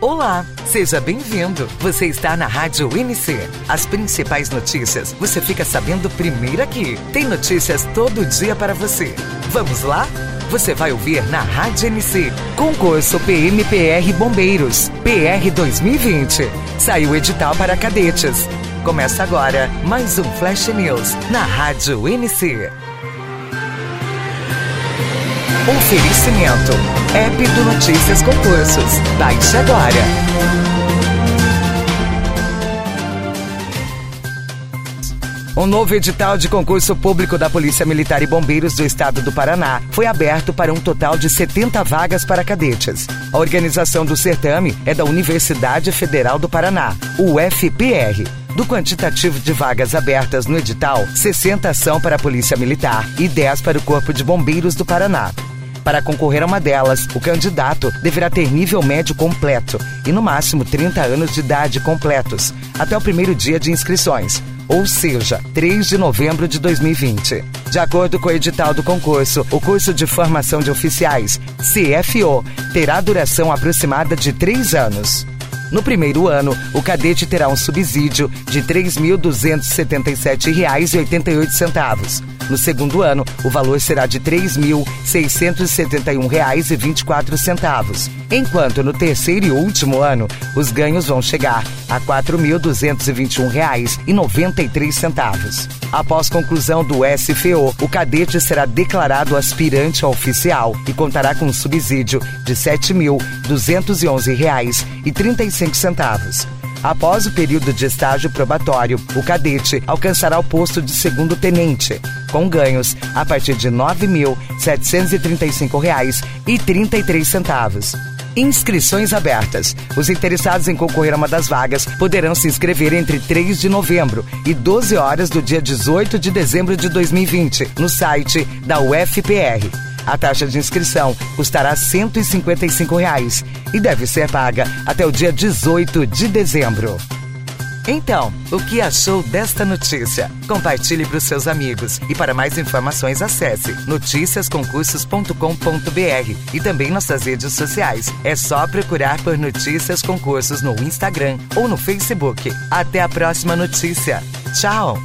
Olá, seja bem-vindo. Você está na Rádio NC. As principais notícias você fica sabendo primeiro aqui. Tem notícias todo dia para você. Vamos lá? Você vai ouvir na Rádio NC. Concurso PMPR Bombeiros, PR 2020. Saiu edital para cadetes. Começa agora mais um Flash News na Rádio NC. Oferecimento. App do Notícias Concursos. Baixe agora. Um novo edital de concurso público da Polícia Militar e Bombeiros do Estado do Paraná foi aberto para um total de 70 vagas para cadetes. A organização do certame é da Universidade Federal do Paraná, UFPR. Do quantitativo de vagas abertas no edital, 60 são para a Polícia Militar e 10 para o Corpo de Bombeiros do Paraná. Para concorrer a uma delas, o candidato deverá ter nível médio completo e, no máximo, 30 anos de idade completos, até o primeiro dia de inscrições, ou seja, 3 de novembro de 2020. De acordo com o edital do concurso, o curso de formação de oficiais, CFO, terá duração aproximada de 3 anos. No primeiro ano, o cadete terá um subsídio de R$ 3.277,88. No segundo ano, o valor será de R$ 3.671,24. Enquanto no terceiro e último ano, os ganhos vão chegar a R$ 4.221,93. Após conclusão do SFO, o cadete será declarado aspirante oficial e contará com um subsídio de R$ 7.211,35. Após o período de estágio probatório, o cadete alcançará o posto de segundo tenente, com ganhos a partir de R$ 9.735,33. Inscrições abertas. Os interessados em concorrer a uma das vagas poderão se inscrever entre 3 de novembro e 12 horas do dia 18 de dezembro de 2020 no site da UFPR. A taxa de inscrição custará 155 reais e deve ser paga até o dia 18 de dezembro. Então, o que achou desta notícia? Compartilhe para os seus amigos e para mais informações acesse noticiasconcursos.com.br e também nossas redes sociais. É só procurar por Notícias Concursos no Instagram ou no Facebook. Até a próxima notícia. Tchau!